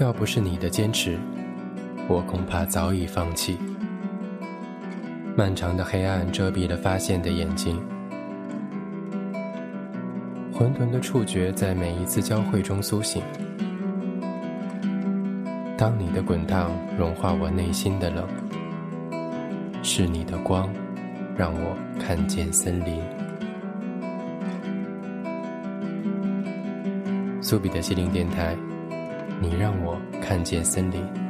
要不是你的坚持，我恐怕早已放弃。漫长的黑暗遮蔽了发现的眼睛，混沌的触觉在每一次交汇中苏醒。当你的滚烫融化我内心的冷，是你的光让我看见森林。苏比的心灵电台。你让我看见森林。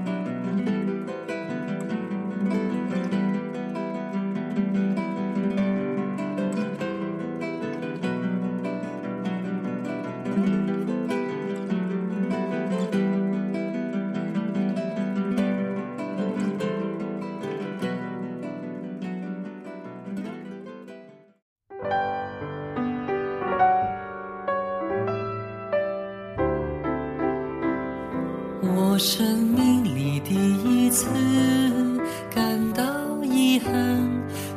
我生命里第一次感到遗憾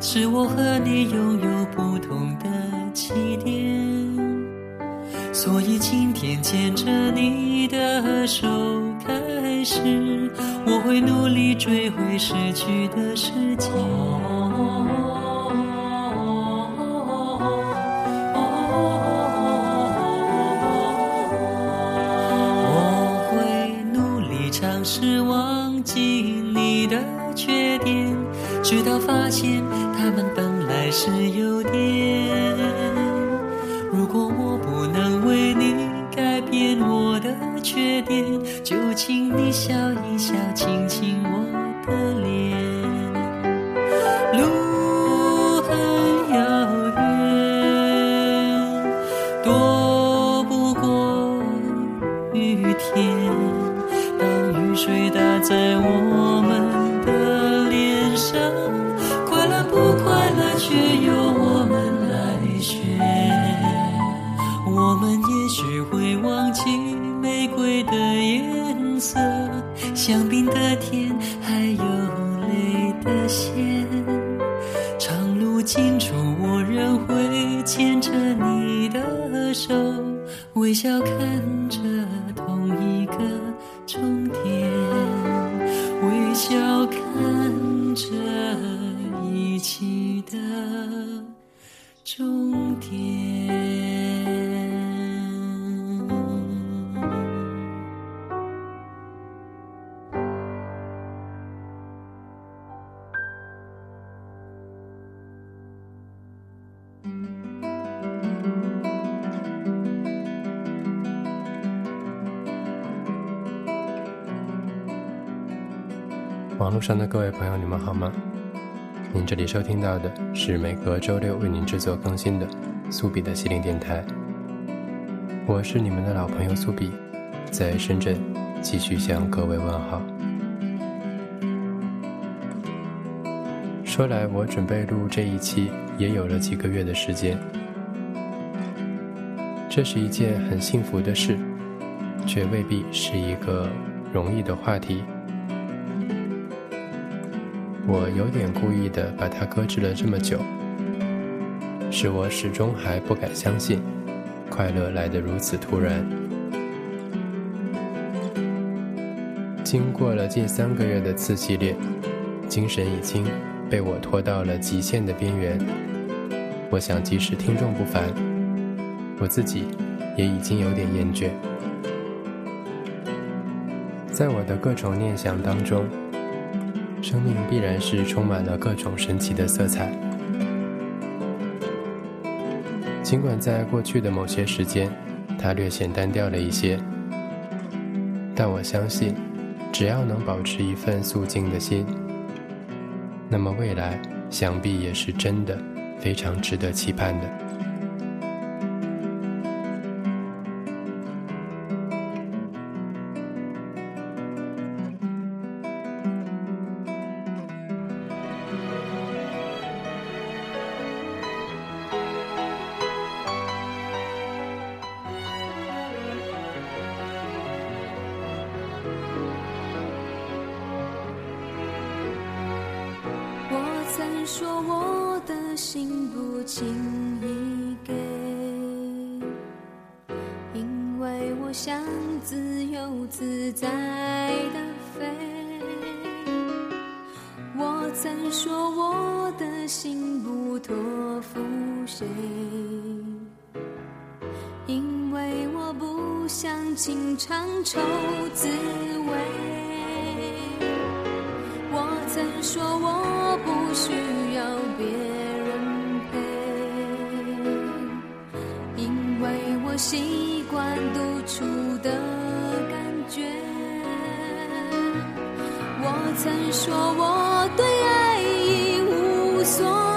是我和你拥有不同的起点。所以今天牵着你的手开始我会努力追回失去的时间直到发现他们本来是有点却由我们来选我们也许会忘记玫瑰的颜色香槟的甜们好吗？您这里收听到的是每个周六为您制作更新的苏比的心灵电台。我是你们的老朋友苏比，在深圳继续向各位问好。说来，我准备录这一期也有了几个月的时间，这是一件很幸福的事，却未必是一个容易的话题。我有点故意的把它搁置了这么久，是我始终还不敢相信，快乐来得如此突然。经过了近三个月的次系列，精神已经被我拖到了极限的边缘。我想，即使听众不烦，我自己也已经有点厌倦。在我的各种念想当中。生命必然是充满了各种神奇的色彩。尽管在过去的某些时间，它略显单调了一些，但我相信，只要能保持一份肃静的心，那么未来想必也是真的非常值得期盼的。管独处的感觉。我曾说我对爱已无所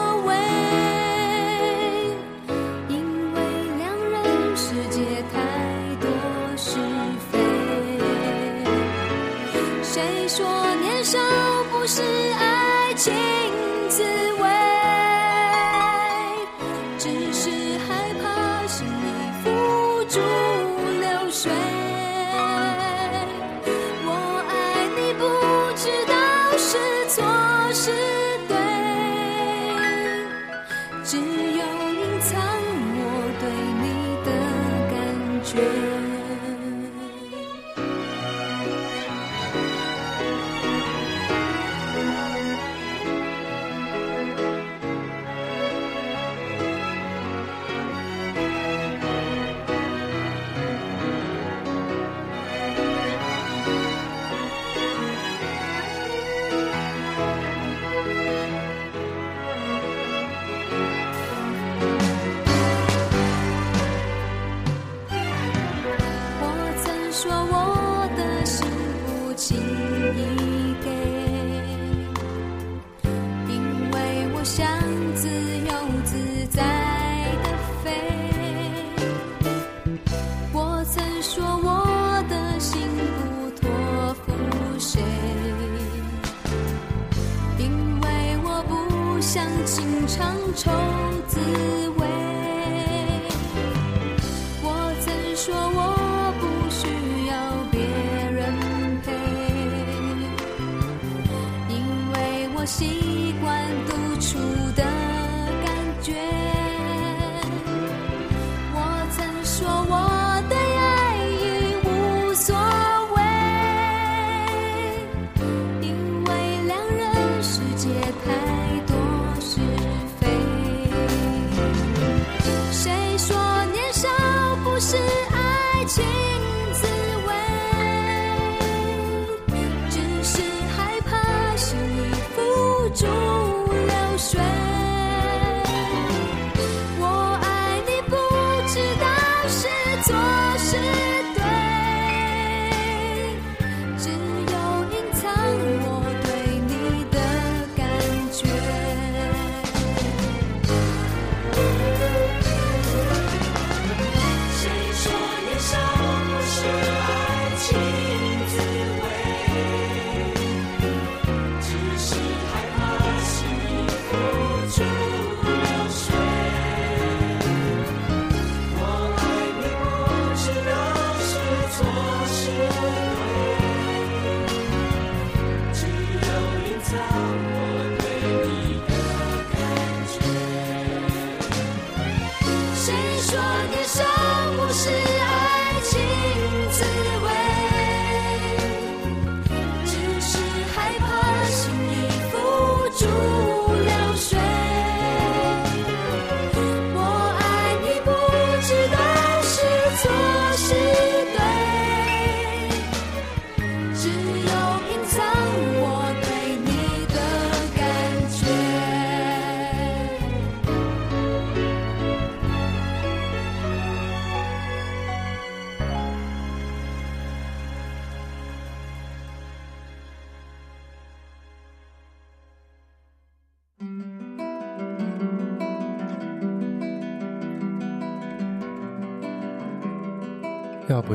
是。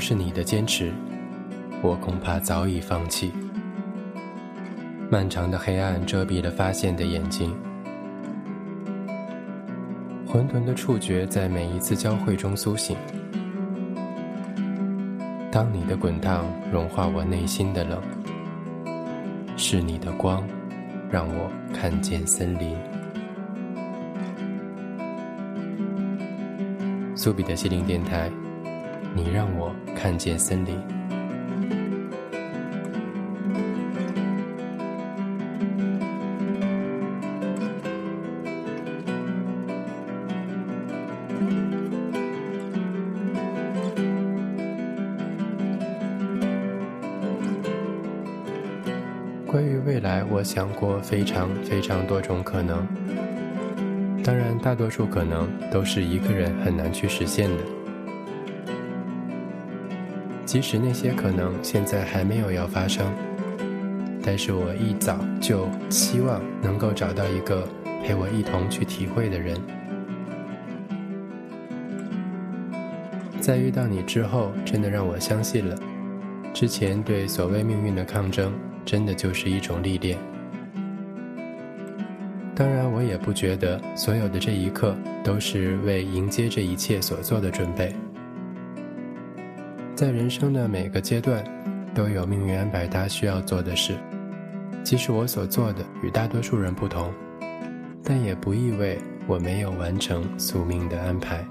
是你的坚持我恐怕早已放弃。漫长的黑暗遮蔽了发现的眼睛。混沌的触觉在每一次交汇中苏醒。当你的滚烫融化我内心的冷是你的光让我看见森林。苏比的心灵电台你让我看见森林。关于未来我想过非常非常多种可能。当然大多数可能都是一个人很难去实现的。即使那些可能现在还没有要发生，但是我一早就希望能够找到一个陪我一同去体会的人。在遇到你之后，真的让我相信了，之前对所谓命运的抗争，真的就是一种历练。当然我也不觉得所有的这一刻都是为迎接这一切所做的准备。在人生的每个阶段都有命运安排他需要做的事即使我所做的与大多数人不同但也不意味我没有完成宿命的安排。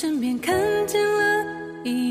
身边看见了一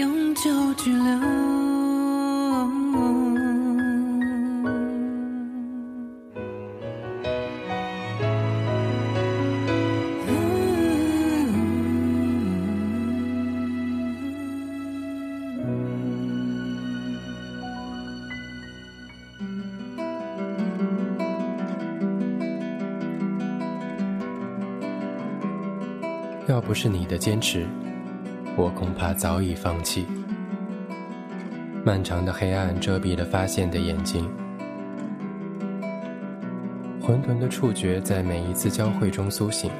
永久居留。要不是你的坚持，我恐怕早已放弃。漫长的黑暗遮蔽了发现的眼睛，混沌的触觉在每一次交汇中苏醒。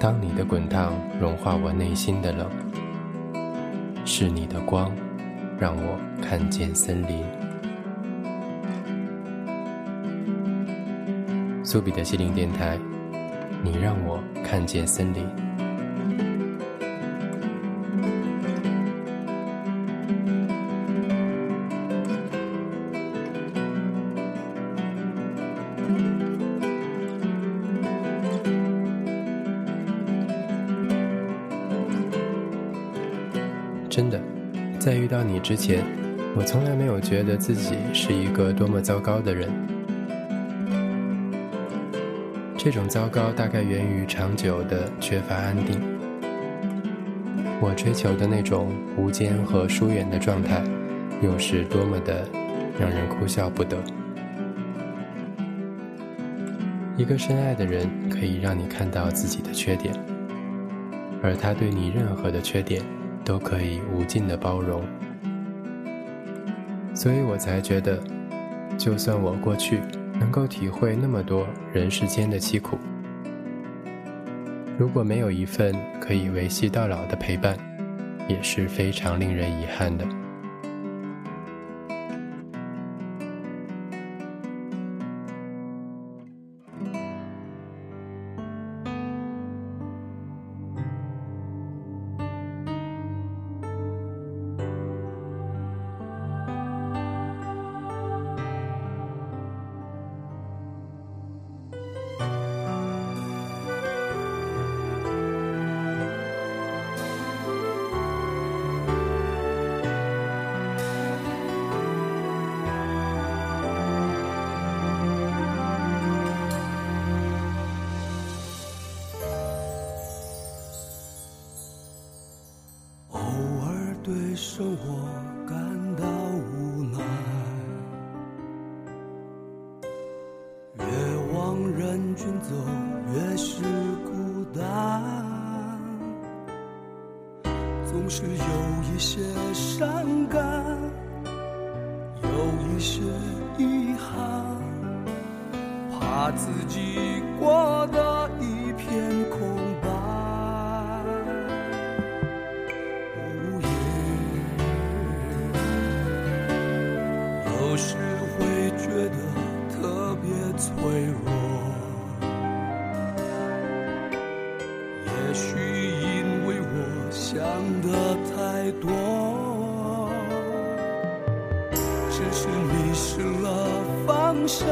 当你的滚烫融化我内心的冷，是你的光让我看见森林。苏比的心灵电台。你让我看见森林。在遇到你之前，我从来没有觉得自己是一个多么糟糕的人。这种糟糕大概源于长久的缺乏安定。我追求的那种无间和疏远的状态，又是多么的让人哭笑不得。一个深爱的人可以让你看到自己的缺点，而他对你任何的缺点都可以无尽的包容。所以我才觉得，就算我过去。能够体会那么多人世间的凄苦，如果没有一份可以维系到老的陪伴，也是非常令人遗憾的。生活感到无奈，越往人群走越是孤单，总是有一些伤感，有一些遗憾，怕自己过得有时会觉得特别脆弱。也许因为我想的太多，只是迷失了方向，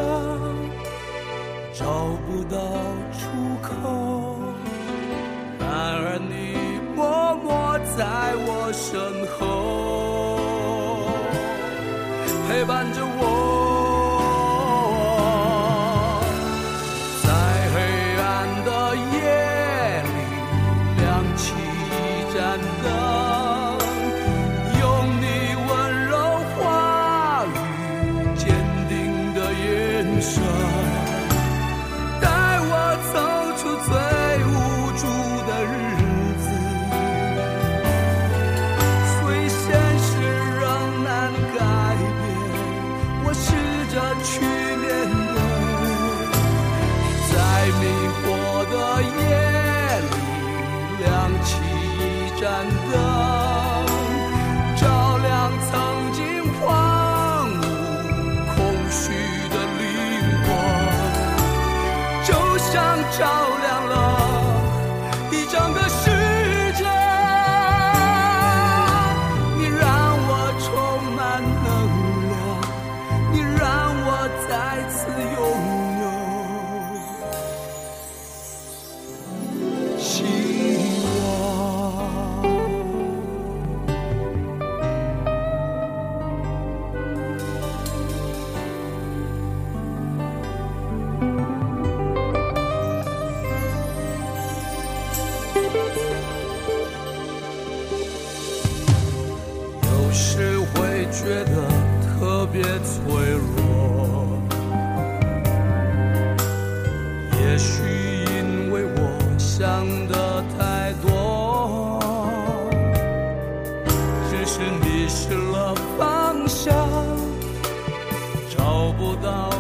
找不到出口。然而你默默在我身后，伴着选择迷失了方向，找不到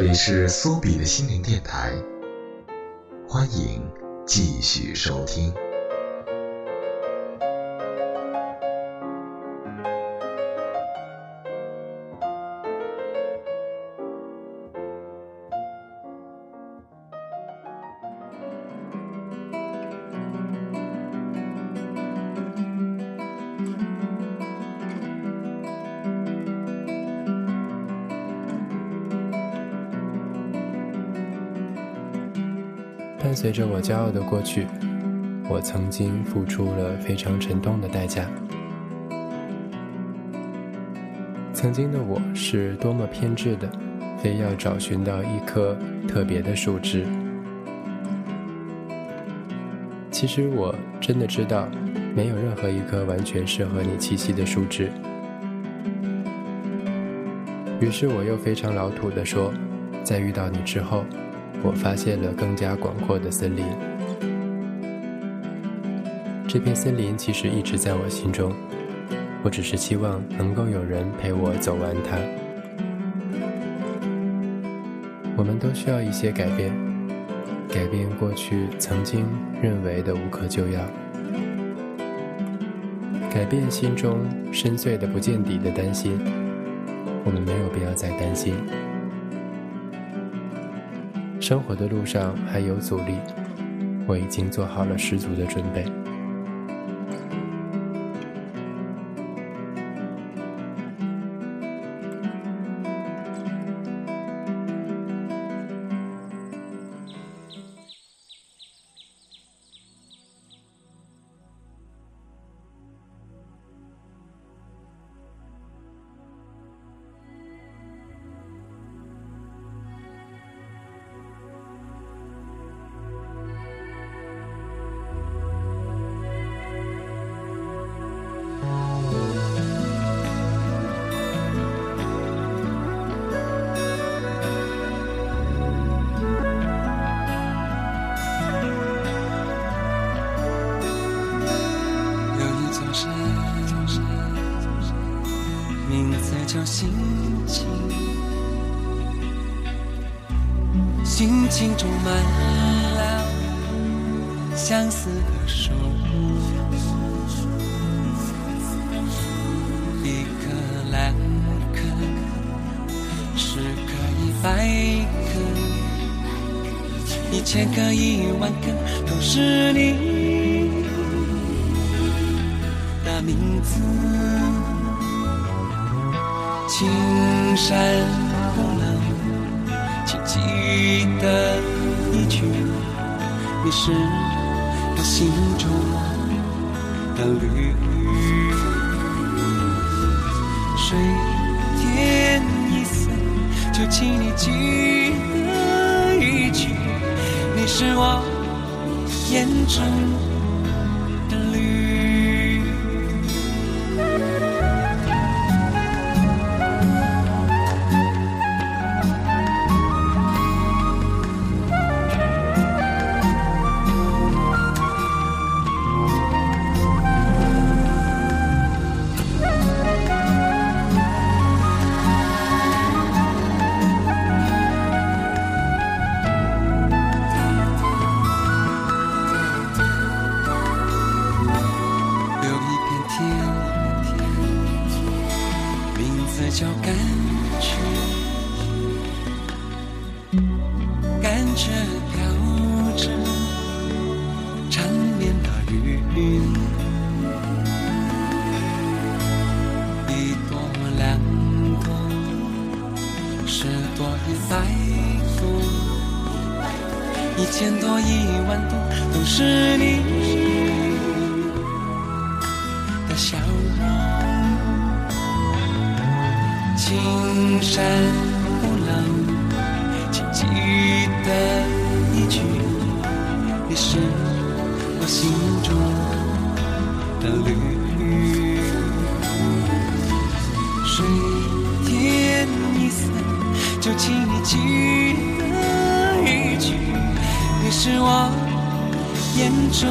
这里是苏比的心灵电台，欢迎继续收听。伴随着我骄傲的过去，我曾经付出了非常沉痛的代价。曾经的我是多么偏执的，非要找寻到一棵特别的树枝。其实我真的知道，没有任何一棵完全适合你栖息的树枝。于是我又非常老土的说，在遇到你之后，我发现了更加广阔的森林。这片森林其实一直在我心中，我只是期望能够有人陪我走完它。我们都需要一些改变，改变过去曾经认为的无可救药，改变心中深邃的不见底的担心。我们没有必要再担心。生活的路上还有阻力，我已经做好了十足的准备。名字叫心情，心情充满了相思的树，一颗两颗，十颗一百颗，一千颗一万颗，都是你。的名字。青山不冷，请记得一句，你是我心中的绿。水天一色，就请你记得一句，你是我眼中请你记得一句，你是我眼中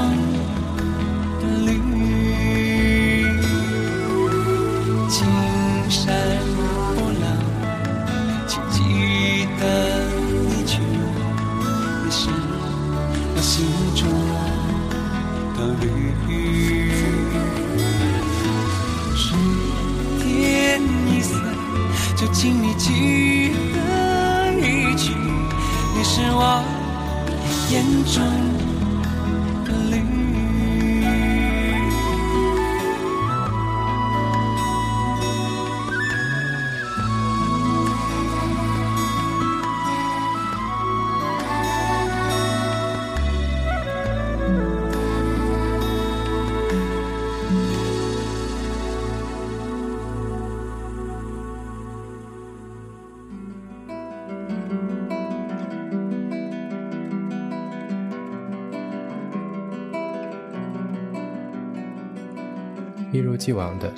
一如既往的，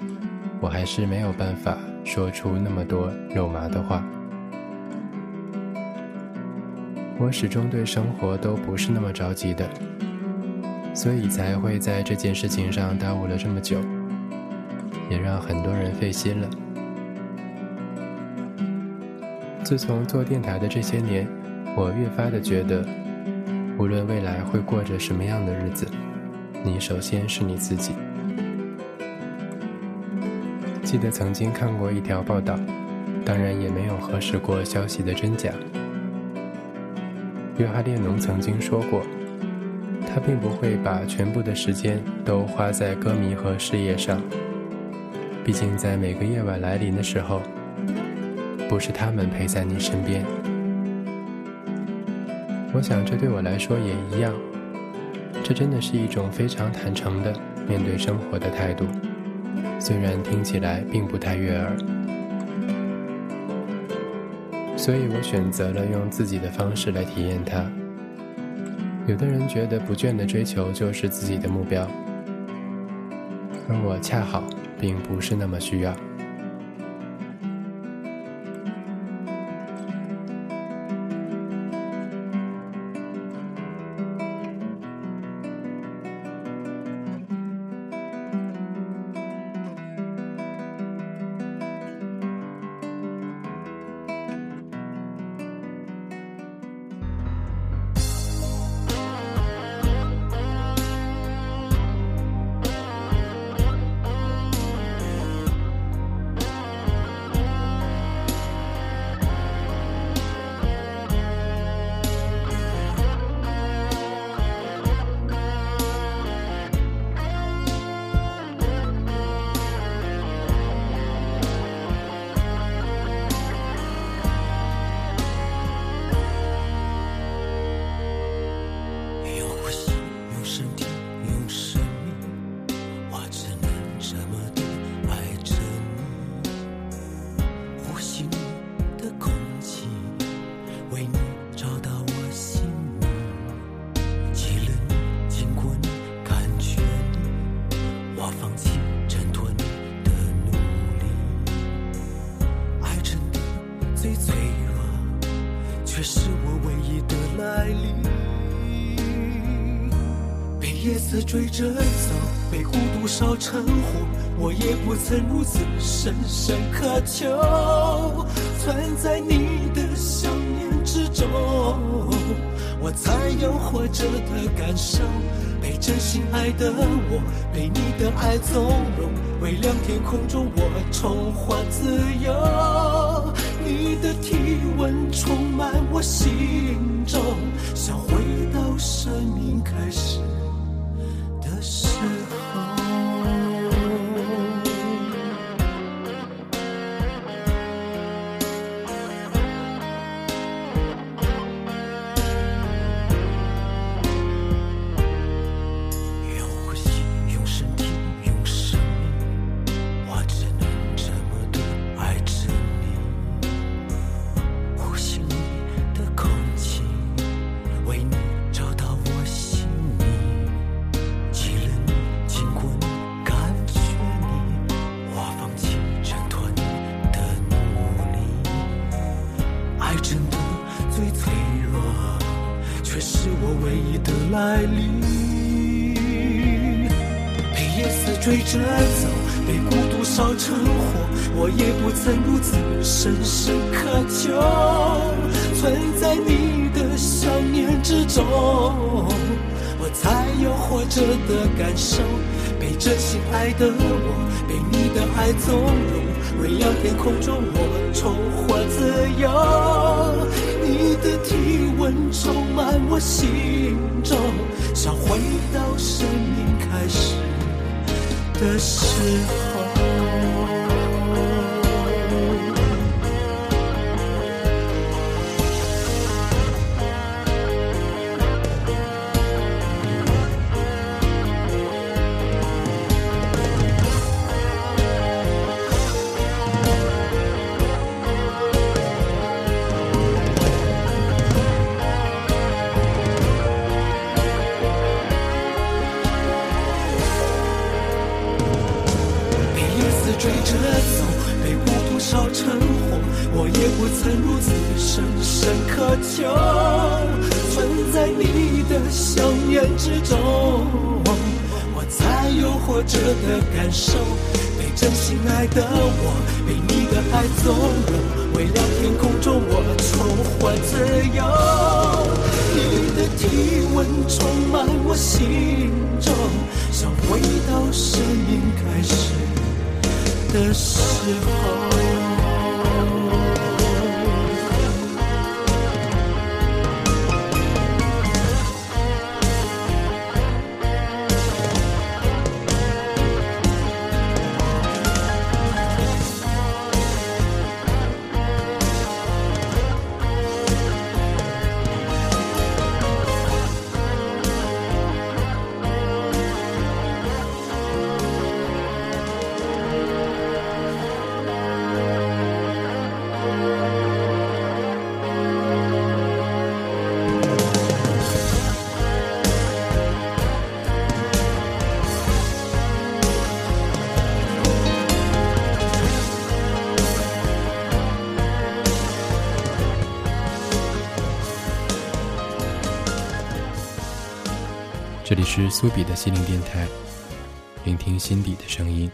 我还是没有办法说出那么多肉麻的话。我始终对生活都不是那么着急的，所以才会在这件事情上耽误了这么久，也让很多人费心了。自从做电台的这些年，我越发的觉得，无论未来会过着什么样的日子，你首先是你自己。记得曾经看过一条报道，当然也没有核实过消息的真假。约翰列侬曾经说过，他并不会把全部的时间都花在歌迷和事业上，毕竟在每个夜晚来临的时候，不是他们陪在你身边。我想这对我来说也一样，这真的是一种非常坦诚的面对生活的态度。虽然听起来并不太悦耳，所以我选择了用自己的方式来体验它。有的人觉得不倦的追求就是自己的目标，而我恰好并不是那么需要。追着走，被孤独烧成火，我也不曾如此深深渴求，存在你的想念之中，我才有活着的感受。被真心爱的我，被你的爱纵容，微亮天空中我重获自由。你的体温充满我心中，想回到生命开始着的感受。被真心爱的我，被你的爱纵容，为了天空中我重获自由。你的体温充满我心中，想回到生命开始的时候。深渴求，存在你的想念之中，我才有活着的感受。被真心爱的我，被你的爱纵容，微亮天空中我重获自由。你的体温充满我心中，像回到生命开始的时候。是苏比的心灵电台，聆听心底的声音。